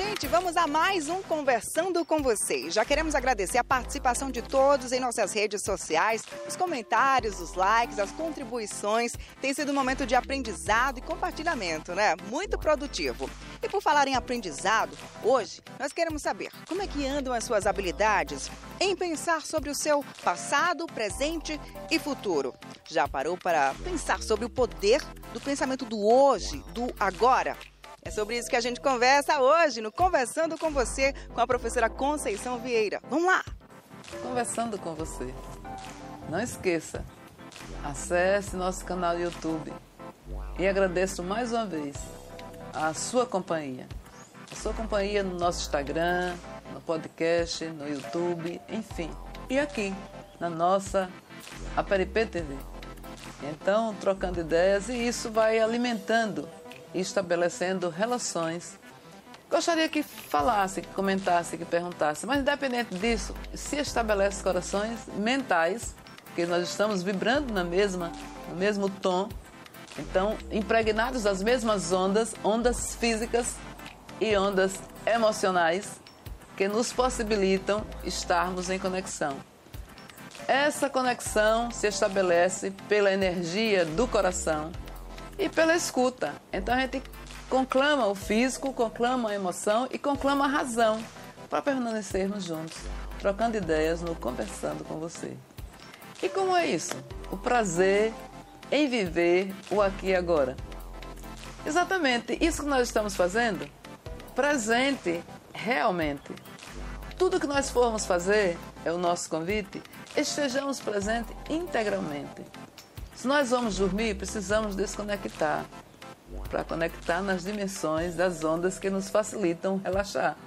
gente, vamos a mais um Conversando com Você. Já queremos agradecer a participação de todos em nossas redes sociais, os comentários, os likes, as contribuições. Tem sido um momento de aprendizado e compartilhamento, né? Muito produtivo. E por falar em aprendizado, hoje nós queremos saber como é que andam as suas habilidades em pensar sobre o seu passado, presente e futuro. Já parou para pensar sobre o poder do pensamento do hoje, do agora? É sobre isso que a gente conversa hoje no Conversando com Você com a professora Conceição Vieira. Vamos lá! Conversando com você. Não esqueça, acesse nosso canal YouTube e agradeço mais uma vez a sua companhia. A sua companhia no nosso Instagram, no podcast, no YouTube, enfim. E aqui, na nossa Aperipê TV. Então, trocando ideias e isso vai alimentando e estabelecendo relações. Gostaria que falasse, que comentasse, que perguntasse, mas independente disso, se estabelece corações mentais, porque nós estamos vibrando na mesma, no mesmo tom, então impregnados das mesmas ondas, ondas físicas e ondas emocionais, que nos possibilitam estarmos em conexão. Essa conexão se estabelece pela energia do coração e pela escuta. Então a gente conclama o físico, conclama a emoção e conclama a razão para permanecermos juntos, trocando ideias no Conversando com você. E como é isso? O prazer em viver o aqui e agora. Exatamente isso que nós estamos fazendo, presente realmente. Tudo que nós formos fazer, é o nosso convite, estejamos presentes integralmente. Se nós vamos dormir, precisamos desconectar para conectar nas dimensões das ondas que nos facilitam relaxar.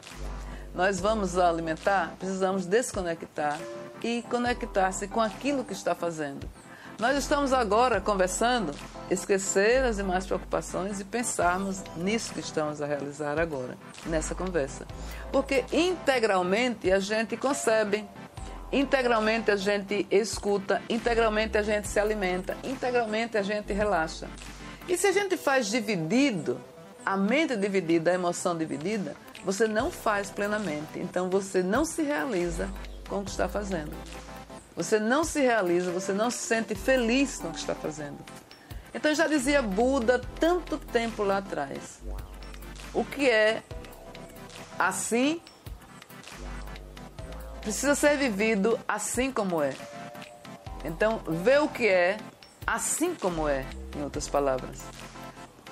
Nós vamos alimentar, precisamos desconectar e conectar-se com aquilo que está fazendo. Nós estamos agora conversando, esquecer as demais preocupações e pensarmos nisso que estamos a realizar agora, nessa conversa. Porque integralmente a gente concebe Integralmente a gente escuta, integralmente a gente se alimenta, integralmente a gente relaxa. E se a gente faz dividido, a mente dividida, a emoção dividida, você não faz plenamente. Então você não se realiza com o que está fazendo. Você não se realiza, você não se sente feliz com o que está fazendo. Então já dizia Buda tanto tempo lá atrás. O que é assim precisa ser vivido assim como é. Então, vê o que é assim como é, em outras palavras.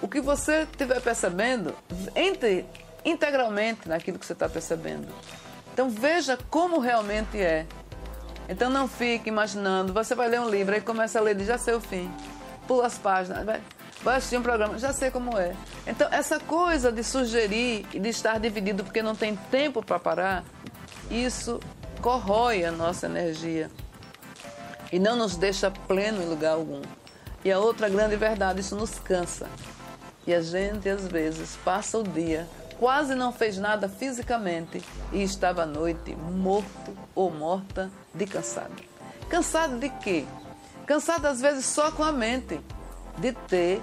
O que você estiver percebendo, entre integralmente naquilo que você está percebendo. Então, veja como realmente é. Então, não fique imaginando. Você vai ler um livro e começa a ler, já sei o fim. Pula as páginas, vai, vai assistir um programa, já sei como é. Então, essa coisa de sugerir e de estar dividido porque não tem tempo para parar, isso corrói a nossa energia e não nos deixa pleno em lugar algum. E a outra grande verdade, isso nos cansa. E a gente às vezes passa o dia, quase não fez nada fisicamente e estava à noite morto ou morta de cansado. Cansado de quê? Cansado às vezes só com a mente, de ter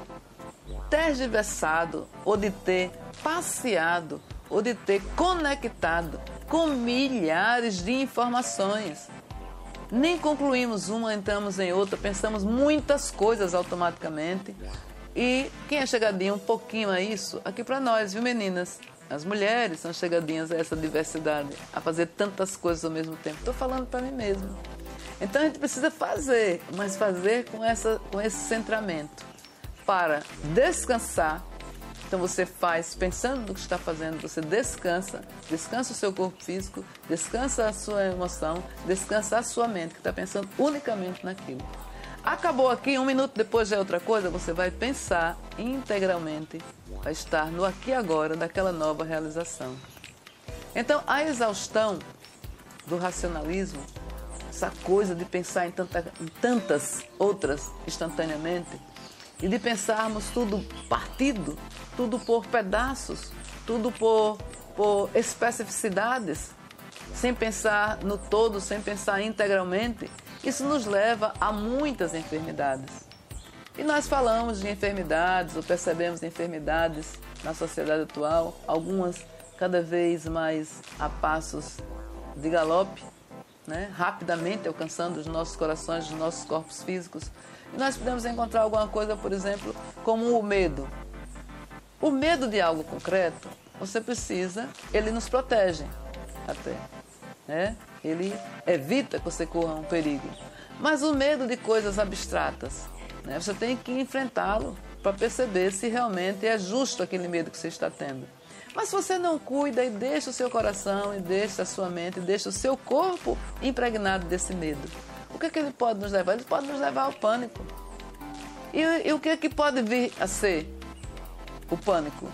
tergiversado ou de ter passeado ou de ter conectado com milhares de informações. Nem concluímos uma, entramos em outra, pensamos muitas coisas automaticamente. E quem é chegadinho um pouquinho a isso, aqui para nós, viu meninas? As mulheres são chegadinhas a essa diversidade, a fazer tantas coisas ao mesmo tempo. Estou falando para mim mesmo. Então a gente precisa fazer, mas fazer com, essa, com esse centramento para descansar então você faz pensando no que está fazendo, você descansa, descansa o seu corpo físico, descansa a sua emoção, descansa a sua mente, que está pensando unicamente naquilo. Acabou aqui, um minuto depois já é outra coisa, você vai pensar integralmente, vai estar no aqui e agora daquela nova realização. Então a exaustão do racionalismo, essa coisa de pensar em, tanta, em tantas outras instantaneamente, e de pensarmos tudo partido, tudo por pedaços, tudo por, por especificidades, sem pensar no todo, sem pensar integralmente, isso nos leva a muitas enfermidades. E nós falamos de enfermidades, ou percebemos enfermidades na sociedade atual, algumas cada vez mais a passos de galope, né? rapidamente alcançando os nossos corações, os nossos corpos físicos. Nós podemos encontrar alguma coisa, por exemplo, como o medo. O medo de algo concreto, você precisa, ele nos protege até. Né? Ele evita que você corra um perigo. Mas o medo de coisas abstratas, né? você tem que enfrentá-lo para perceber se realmente é justo aquele medo que você está tendo. Mas se você não cuida e deixa o seu coração, e deixa a sua mente, e deixa o seu corpo impregnado desse medo, o que, é que ele pode nos levar? Ele pode nos levar ao pânico. E, e o que, é que pode vir a ser o pânico?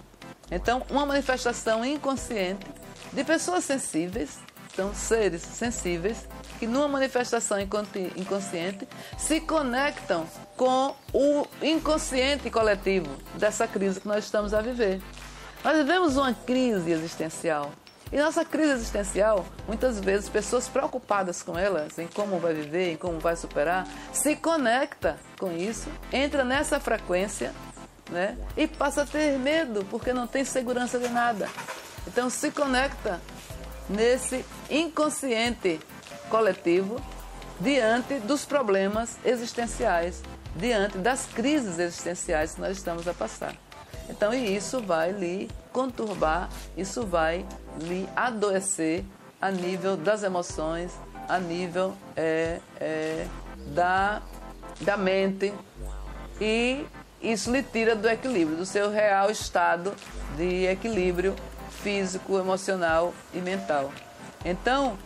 Então, uma manifestação inconsciente de pessoas sensíveis, são seres sensíveis, que numa manifestação inconsciente se conectam com o inconsciente coletivo dessa crise que nós estamos a viver. Nós vivemos uma crise existencial. E nossa crise existencial, muitas vezes pessoas preocupadas com elas, em como vai viver, em como vai superar, se conecta com isso, entra nessa frequência, né? E passa a ter medo porque não tem segurança de nada. Então se conecta nesse inconsciente coletivo diante dos problemas existenciais, diante das crises existenciais que nós estamos a passar. Então, e isso vai lhe conturbar, isso vai lhe adoecer a nível das emoções, a nível é, é, da, da mente e isso lhe tira do equilíbrio, do seu real estado de equilíbrio físico, emocional e mental. Então,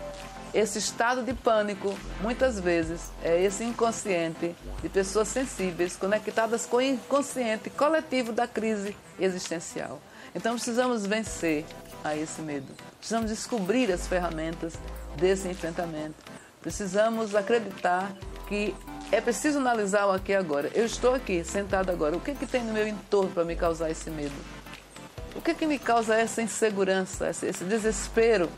esse estado de pânico, muitas vezes, é esse inconsciente de pessoas sensíveis conectadas com o inconsciente coletivo da crise existencial. Então precisamos vencer a esse medo. Precisamos descobrir as ferramentas desse enfrentamento. Precisamos acreditar que é preciso analisar o aqui e agora. Eu estou aqui, sentado agora. O que, é que tem no meu entorno para me causar esse medo? O que, é que me causa essa insegurança, esse desespero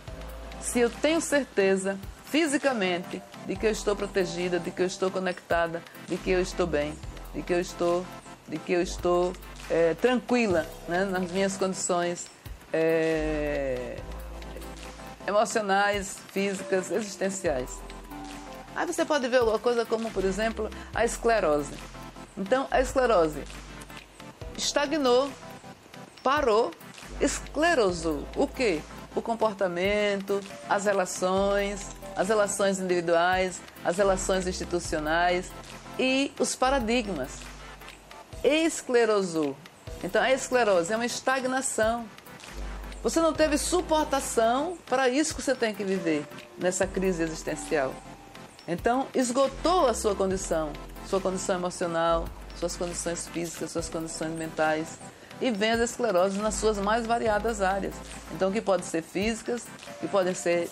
se eu tenho certeza fisicamente de que eu estou protegida, de que eu estou conectada, de que eu estou bem, de que eu estou, de que eu estou é, tranquila né, nas minhas condições é, emocionais, físicas, existenciais. Aí você pode ver uma coisa como, por exemplo, a esclerose. Então, a esclerose estagnou, parou, esclerosou. O quê? o comportamento, as relações, as relações individuais, as relações institucionais e os paradigmas. Esclerosou. Então, a esclerose é uma estagnação. Você não teve suportação para isso que você tem que viver nessa crise existencial. Então, esgotou a sua condição, sua condição emocional, suas condições físicas, suas condições mentais e vem as escleroses nas suas mais variadas áreas. Então, que podem ser físicas, que podem ser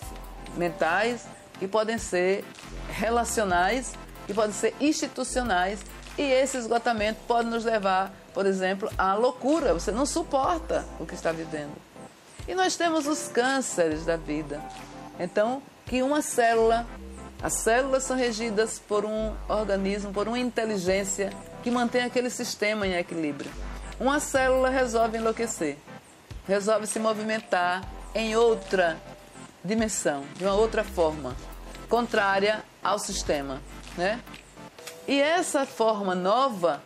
mentais, que podem ser relacionais, que podem ser institucionais. E esse esgotamento pode nos levar, por exemplo, à loucura. Você não suporta o que está vivendo. E nós temos os cânceres da vida. Então, que uma célula, as células são regidas por um organismo, por uma inteligência que mantém aquele sistema em equilíbrio. Uma célula resolve enlouquecer, resolve se movimentar em outra dimensão, de uma outra forma, contrária ao sistema, né? E essa forma nova,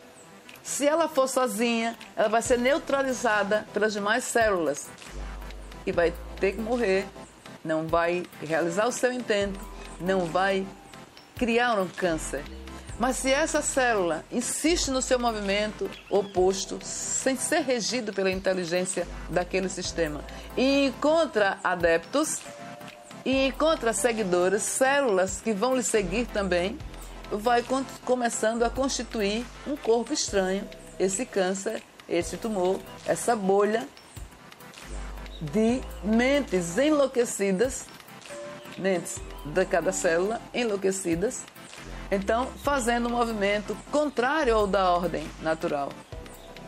se ela for sozinha, ela vai ser neutralizada pelas demais células. E vai ter que morrer, não vai realizar o seu intento, não vai criar um câncer. Mas se essa célula insiste no seu movimento oposto, sem ser regido pela inteligência daquele sistema, e encontra adeptos, e encontra seguidores, células que vão lhe seguir também, vai começando a constituir um corpo estranho, esse câncer, esse tumor, essa bolha de mentes enlouquecidas, mentes de cada célula enlouquecidas, então, fazendo um movimento contrário ao da ordem natural.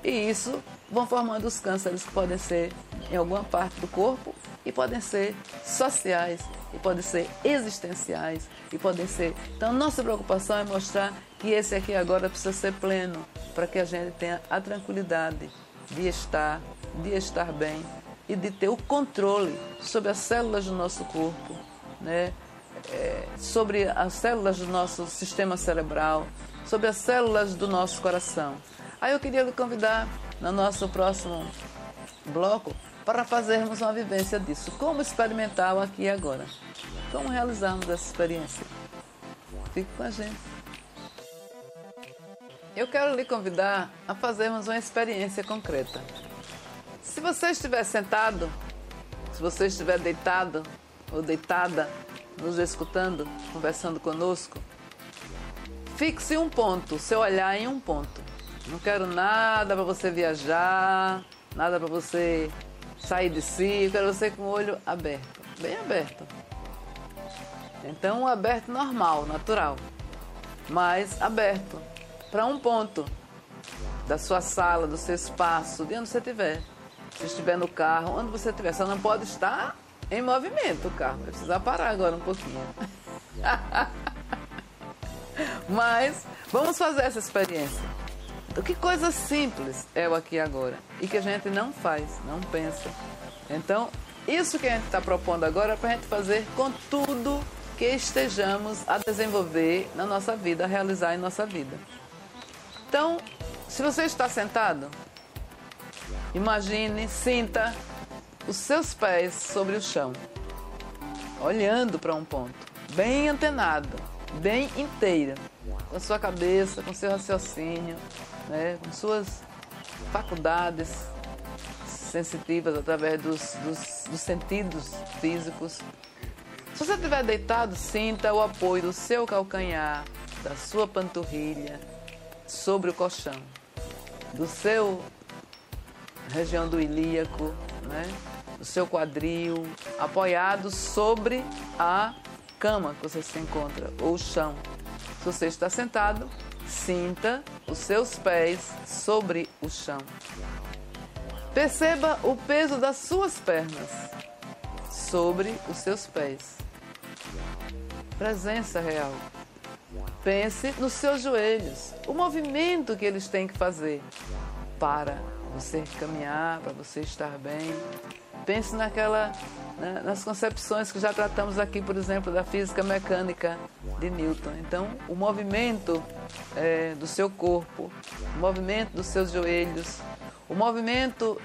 E isso vão formando os cânceres que podem ser em alguma parte do corpo e podem ser sociais e podem ser existenciais e podem ser. Então, nossa preocupação é mostrar que esse aqui agora precisa ser pleno para que a gente tenha a tranquilidade de estar, de estar bem, e de ter o controle sobre as células do nosso corpo, né? É, sobre as células do nosso sistema cerebral, sobre as células do nosso coração. Aí eu queria lhe convidar no nosso próximo bloco para fazermos uma vivência disso. Como experimentar o aqui e agora? Como realizarmos essa experiência? Fique com a gente. Eu quero lhe convidar a fazermos uma experiência concreta. Se você estiver sentado, se você estiver deitado ou deitada, nos escutando, conversando conosco, fixe um ponto, seu olhar em um ponto. Não quero nada para você viajar, nada para você sair de si, eu quero você com o olho aberto, bem aberto. Então, um aberto normal, natural, mas aberto para um ponto da sua sala, do seu espaço, de onde você estiver. Se estiver no carro, onde você estiver, só não pode estar em movimento o carro. Vai precisar parar agora um pouquinho. Mas vamos fazer essa experiência. Que coisa simples é o aqui e agora e que a gente não faz, não pensa. Então, isso que a gente está propondo agora é para a gente fazer com tudo que estejamos a desenvolver na nossa vida, a realizar em nossa vida. Então, se você está sentado, imagine, sinta os seus pés sobre o chão, olhando para um ponto, bem antenado, bem inteiro, com a sua cabeça, com seu raciocínio, né, com suas faculdades sensitivas através dos, dos, dos sentidos físicos. Se você estiver deitado, sinta o apoio do seu calcanhar, da sua panturrilha sobre o colchão, do seu região do ilíaco, né? do seu quadril, apoiado sobre a cama que você se encontra, ou o chão. Se você está sentado, sinta os seus pés sobre o chão. Perceba o peso das suas pernas sobre os seus pés. Presença real. Pense nos seus joelhos, o movimento que eles têm que fazer para você caminhar, para você estar bem. Pense naquela, né, nas concepções que já tratamos aqui, por exemplo, da física mecânica de Newton. Então, o movimento é, do seu corpo, o movimento dos seus joelhos, o movimento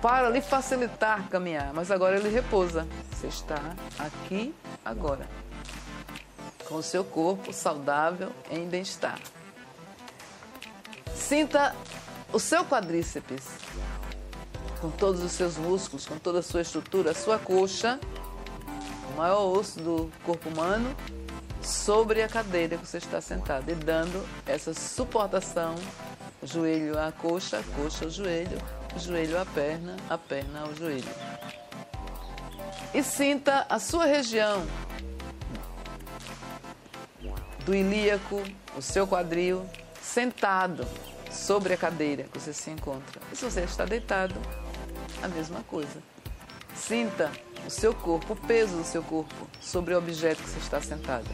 para lhe facilitar caminhar, mas agora ele repousa. Você está aqui agora, com o seu corpo saudável em bem-estar. Sinta o seu quadríceps com todos os seus músculos, com toda a sua estrutura, a sua coxa, o maior osso do corpo humano, sobre a cadeira que você está sentado e dando essa suportação, joelho à coxa, coxa ao joelho, joelho à perna, a perna ao joelho. E sinta a sua região do ilíaco, o seu quadril, sentado sobre a cadeira que você se encontra. E se você está deitado, a mesma coisa. Sinta o seu corpo, o peso do seu corpo sobre o objeto que você está sentado.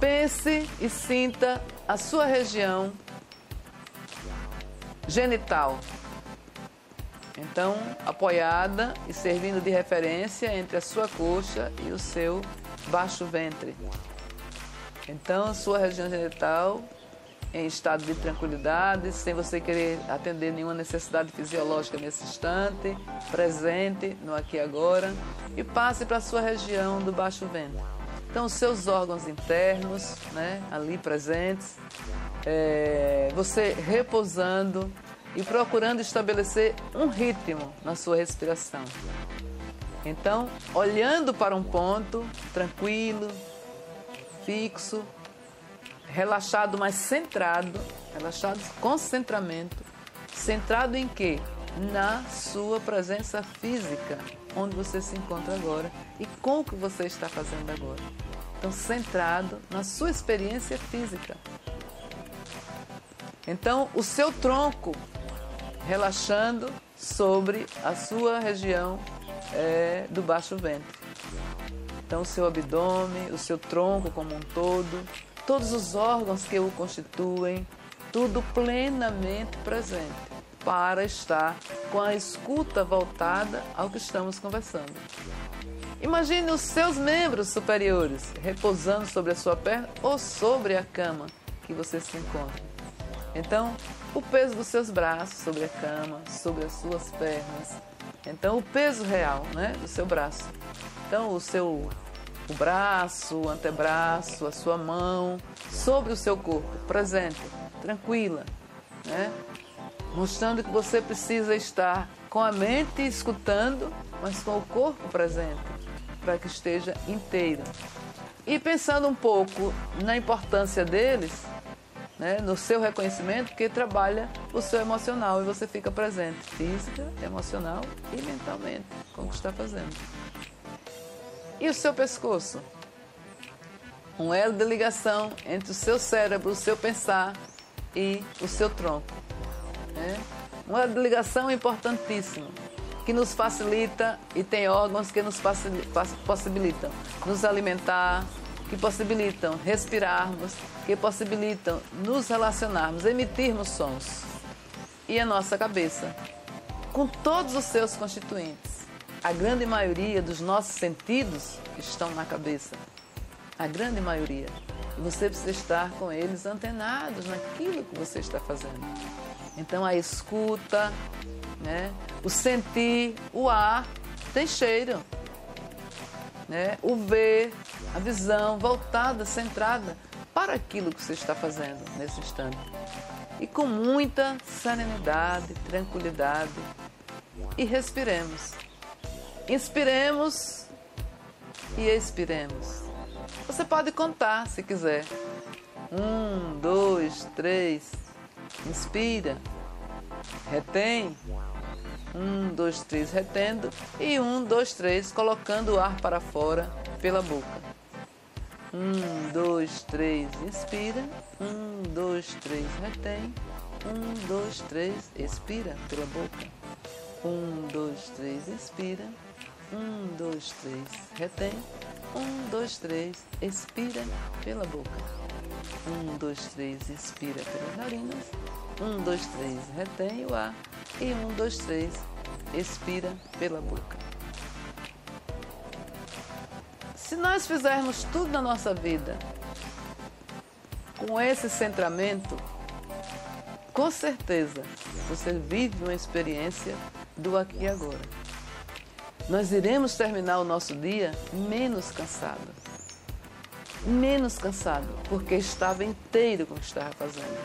Pense e sinta a sua região genital. Então, apoiada e servindo de referência entre a sua coxa e o seu baixo ventre. Então, a sua região genital em estado de tranquilidade, sem você querer atender nenhuma necessidade fisiológica nesse instante, presente no aqui e agora, e passe para a sua região do baixo ventre. Então, os seus órgãos internos, né, ali presentes, é, você repousando e procurando estabelecer um ritmo na sua respiração. Então, olhando para um ponto tranquilo, fixo, relaxado, mas centrado, relaxado, concentramento, centrado em quê? Na sua presença física, onde você se encontra agora e com o que você está fazendo agora. Então, centrado na sua experiência física. Então, o seu tronco relaxando sobre a sua região é, do baixo ventre. Então, o seu abdômen, o seu tronco como um todo, todos os órgãos que o constituem, tudo plenamente presente. para estar com a escuta voltada ao que estamos conversando. Imagine os seus membros superiores repousando sobre a sua perna ou sobre a cama que você se encontra. Então, o peso dos seus braços sobre a cama, sobre as suas pernas. Então, o peso real né, do seu braço. Então, o seu o braço, o antebraço, a sua mão sobre o seu corpo, presente, tranquila, né? mostrando que você precisa estar com a mente escutando, mas com o corpo presente, para que esteja inteiro. E pensando um pouco na importância deles, né, no seu reconhecimento, que trabalha o seu emocional e você fica presente, física, emocional e mentalmente, com o que está fazendo. E o seu pescoço? Um elo de ligação entre o seu cérebro, o seu pensar e o seu tronco. Né? Um elo de ligação importantíssimo, que nos facilita e tem órgãos que nos possibilitam nos alimentar, que possibilitam respirarmos, que possibilitam nos relacionarmos, emitirmos sons. E a nossa cabeça, com todos os seus constituintes a grande maioria dos nossos sentidos estão na cabeça. A grande maioria. E você precisa estar com eles antenados naquilo que você está fazendo. Então a escuta, né? o sentir, o ar tem cheiro. Né? O ver, a visão voltada, centrada para aquilo que você está fazendo nesse instante. E com muita serenidade, tranquilidade. E respiremos. Inspiremos e expiremos. Você pode contar se quiser. Um, dois, três. Inspira. Retém. Um, dois, três, retendo. E um, dois, três, colocando o ar para fora pela boca. Um, dois, três, inspira. Um, dois, três, retém. Um, dois, três, expira pela boca. Um, dois, três, inspira. Um, dois, três, retém. Um, dois, três, expira pela boca. Um, dois, três, expira pelas narinas. Um, dois, três, retém o ar. E um, dois, três, expira pela boca. Se nós fizermos tudo na nossa vida com esse centramento, com certeza você vive uma experiência do aqui e agora nós iremos terminar o nosso dia menos cansado. Menos cansado, porque estava inteiro com o que estava fazendo.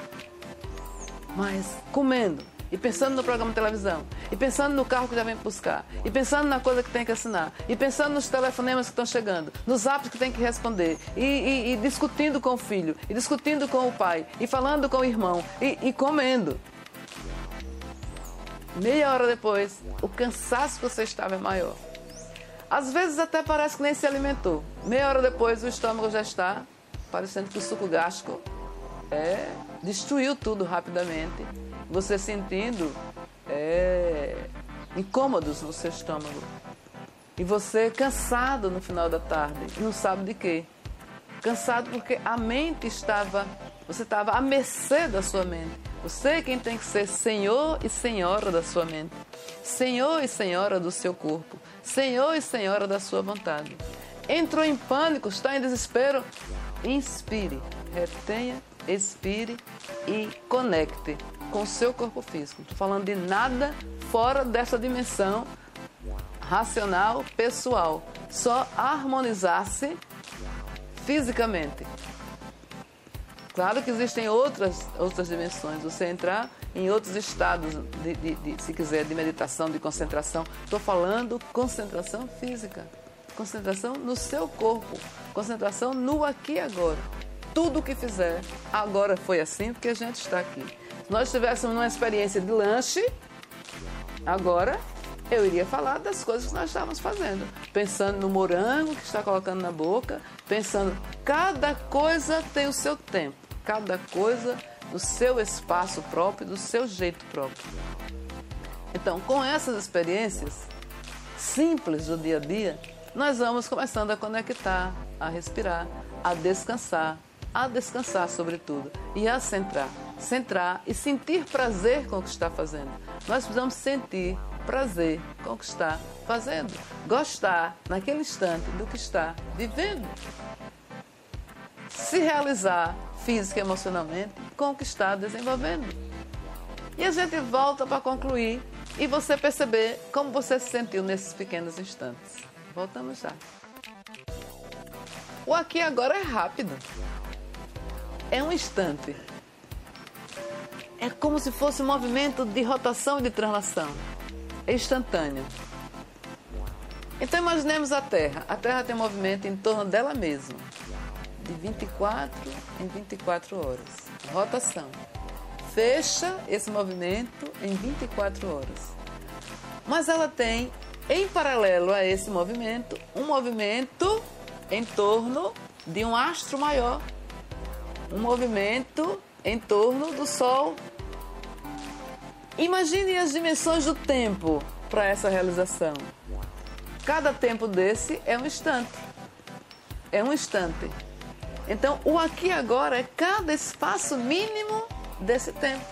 Mas comendo, e pensando no programa de televisão, e pensando no carro que já vem buscar, e pensando na coisa que tem que assinar, e pensando nos telefonemas que estão chegando, nos apps que tem que responder, e, e, e discutindo com o filho, e discutindo com o pai, e falando com o irmão, e, e comendo. Meia hora depois, o cansaço que você estava é maior. Às vezes até parece que nem se alimentou. Meia hora depois o estômago já está parecendo que o suco gástrico é, destruiu tudo rapidamente. Você sentindo é, incômodos no seu estômago. E você cansado no final da tarde, não sabe de quê. Cansado porque a mente estava, você estava à mercê da sua mente. Você é quem tem que ser senhor e senhora da sua mente, senhor e senhora do seu corpo, senhor e senhora da sua vontade. Entrou em pânico, está em desespero? Inspire, retenha, expire e conecte com o seu corpo físico. Estou falando de nada fora dessa dimensão racional, pessoal. Só harmonizar-se fisicamente. Claro que existem outras, outras dimensões. Você entrar em outros estados, de, de, de, se quiser, de meditação, de concentração. Estou falando concentração física. Concentração no seu corpo. Concentração no aqui e agora. Tudo o que fizer, agora foi assim porque a gente está aqui. Se nós estivéssemos numa experiência de lanche, agora eu iria falar das coisas que nós estávamos fazendo. Pensando no morango que está colocando na boca, pensando, cada coisa tem o seu tempo cada coisa no seu espaço próprio, do seu jeito próprio. Então, com essas experiências simples do dia a dia, nós vamos começando a conectar, a respirar, a descansar, a descansar sobretudo e a centrar. centrar e sentir prazer com o que está fazendo. Nós precisamos sentir prazer com o que está fazendo. Gostar naquele instante do que está vivendo. Se realizar física e emocionalmente está desenvolvendo. E a gente volta para concluir e você perceber como você se sentiu nesses pequenos instantes. Voltamos já. O aqui agora é rápido. É um instante. É como se fosse um movimento de rotação e de translação. É instantâneo. Então imaginemos a Terra. A Terra tem movimento em torno dela mesma, de 24 em 24 horas. Rotação. Fecha esse movimento em 24 horas. Mas ela tem, em paralelo a esse movimento, um movimento em torno de um astro maior. Um movimento em torno do Sol. Imagine as dimensões do tempo para essa realização. Cada tempo desse é um instante. É um instante. Então, o aqui agora é cada espaço mínimo desse tempo.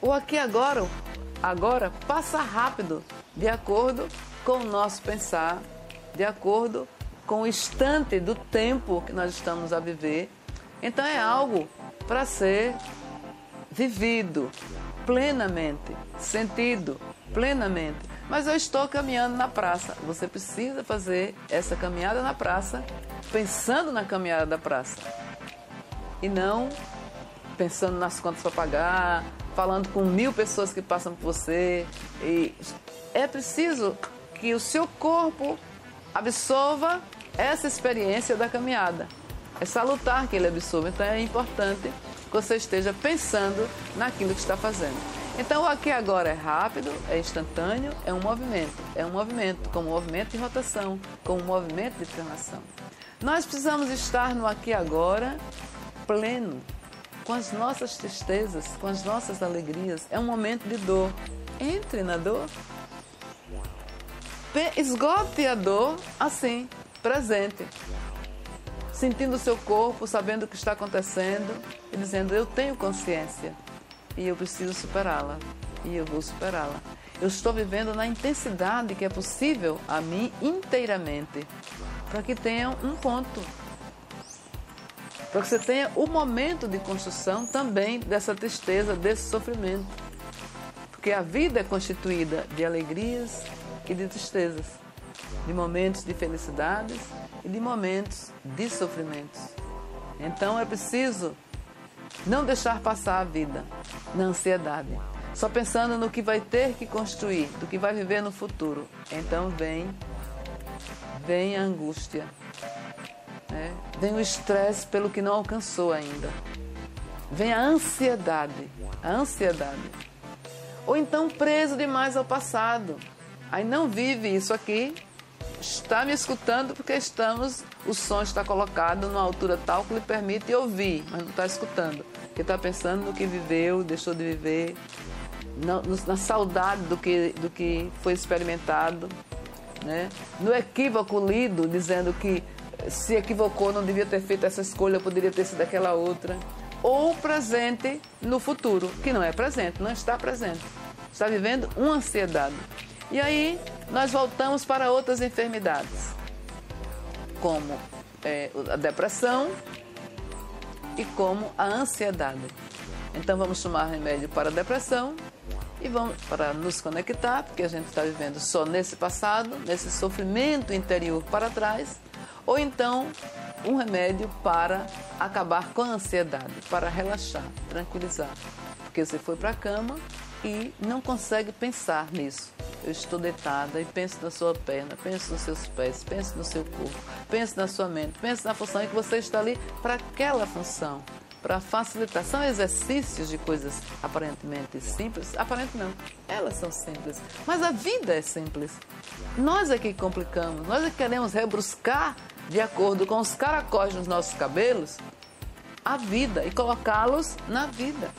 O aqui agora, agora passa rápido, de acordo com o nosso pensar, de acordo com o instante do tempo que nós estamos a viver. Então é algo para ser vivido plenamente, sentido plenamente. Mas eu estou caminhando na praça. Você precisa fazer essa caminhada na praça pensando na caminhada da praça e não pensando nas contas para pagar, falando com mil pessoas que passam por você. E é preciso que o seu corpo absorva essa experiência da caminhada. É salutar que ele absorva. Então é importante que você esteja pensando naquilo que está fazendo. Então o aqui agora é rápido, é instantâneo, é um movimento. É um movimento, como um movimento de rotação, como um movimento de translação. Nós precisamos estar no aqui agora pleno, com as nossas tristezas, com as nossas alegrias. É um momento de dor. Entre na dor. Esgote a dor assim, presente. Sentindo o seu corpo, sabendo o que está acontecendo e dizendo: Eu tenho consciência e eu preciso superá-la. E eu vou superá-la. Eu estou vivendo na intensidade que é possível a mim inteiramente, para que tenha um ponto. Para que você tenha o momento de construção também dessa tristeza, desse sofrimento. Porque a vida é constituída de alegrias e de tristezas, de momentos de felicidades e de momentos de sofrimentos. Então é preciso não deixar passar a vida na ansiedade, só pensando no que vai ter que construir, do que vai viver no futuro. Então vem, vem a angústia, né? vem o estresse pelo que não alcançou ainda, vem a ansiedade, a ansiedade. Ou então preso demais ao passado, aí não vive isso aqui, está me escutando porque estamos, o som está colocado numa altura tal que lhe permite ouvir, mas não está escutando, porque está pensando no que viveu, deixou de viver, na, na saudade do que, do que foi experimentado, né? no equívoco lido, dizendo que se equivocou, não devia ter feito essa escolha, poderia ter sido aquela outra. Ou presente no futuro, que não é presente, não está presente. Está vivendo uma ansiedade. E aí nós voltamos para outras enfermidades, como é, a depressão e como a ansiedade. Então vamos tomar remédio para a depressão e vamos para nos conectar, porque a gente está vivendo só nesse passado, nesse sofrimento interior para trás, ou então um remédio para acabar com a ansiedade, para relaxar, tranquilizar. Porque você foi para a cama e não consegue pensar nisso. Eu estou deitada e penso na sua perna, penso nos seus pés, penso no seu corpo, penso na sua mente, penso na função em que você está ali para aquela função para facilitar. São exercícios de coisas aparentemente simples. Aparente não, elas são simples. Mas a vida é simples. Nós é que complicamos, nós é que queremos rebruscar de acordo com os caracóis nos nossos cabelos a vida e colocá-los na vida.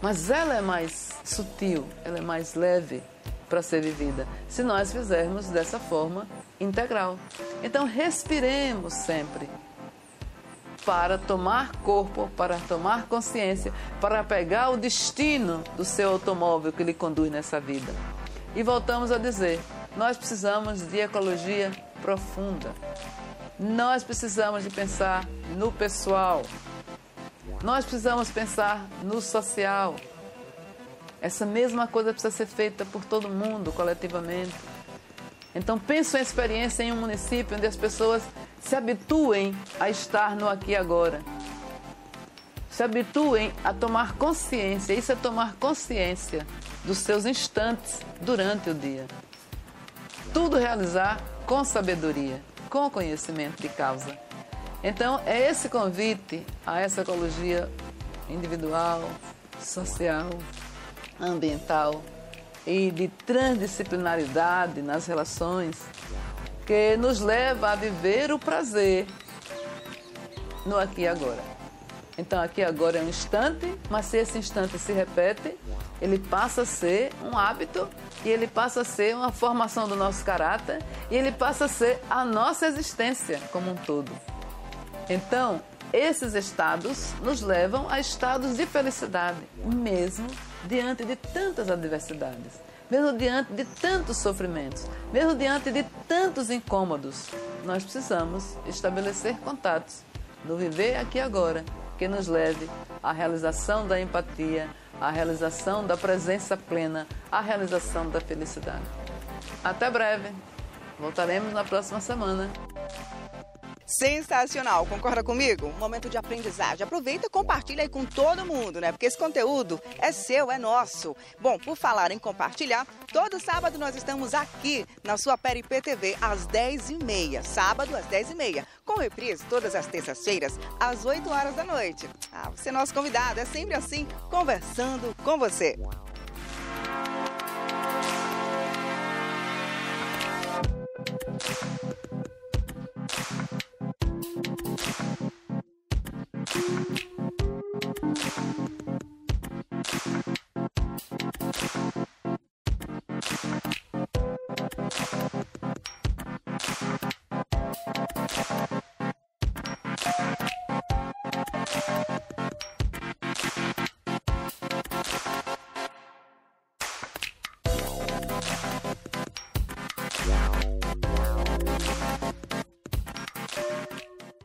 Mas ela é mais sutil, ela é mais leve para ser vivida, se nós fizermos dessa forma integral. Então, respiremos sempre para tomar corpo, para tomar consciência, para pegar o destino do seu automóvel que lhe conduz nessa vida. E voltamos a dizer: nós precisamos de ecologia profunda. Nós precisamos de pensar no pessoal. Nós precisamos pensar no social. Essa mesma coisa precisa ser feita por todo mundo, coletivamente. Então, penso em experiência em um município onde as pessoas se habituem a estar no aqui e agora. Se habituem a tomar consciência. Isso é tomar consciência dos seus instantes durante o dia. Tudo realizar com sabedoria, com conhecimento de causa. Então, é esse convite a essa ecologia individual, social, ambiental e de transdisciplinaridade nas relações que nos leva a viver o prazer no aqui e agora. Então, aqui e agora é um instante, mas se esse instante se repete, ele passa a ser um hábito e ele passa a ser uma formação do nosso caráter e ele passa a ser a nossa existência como um todo. Então, esses estados nos levam a estados de felicidade, mesmo diante de tantas adversidades, mesmo diante de tantos sofrimentos, mesmo diante de tantos incômodos. Nós precisamos estabelecer contatos no viver aqui agora que nos leve à realização da empatia, à realização da presença plena, à realização da felicidade. Até breve. Voltaremos na próxima semana. Sensacional, concorda comigo? Momento de aprendizagem. Aproveita e compartilha aí com todo mundo, né? Porque esse conteúdo é seu, é nosso. Bom, por falar em compartilhar, todo sábado nós estamos aqui na sua Peripê TV às 10h30. Sábado às 10h30. Com reprise todas as terças-feiras às 8 horas da noite. Ah, você é nosso convidado, é sempre assim, conversando com você.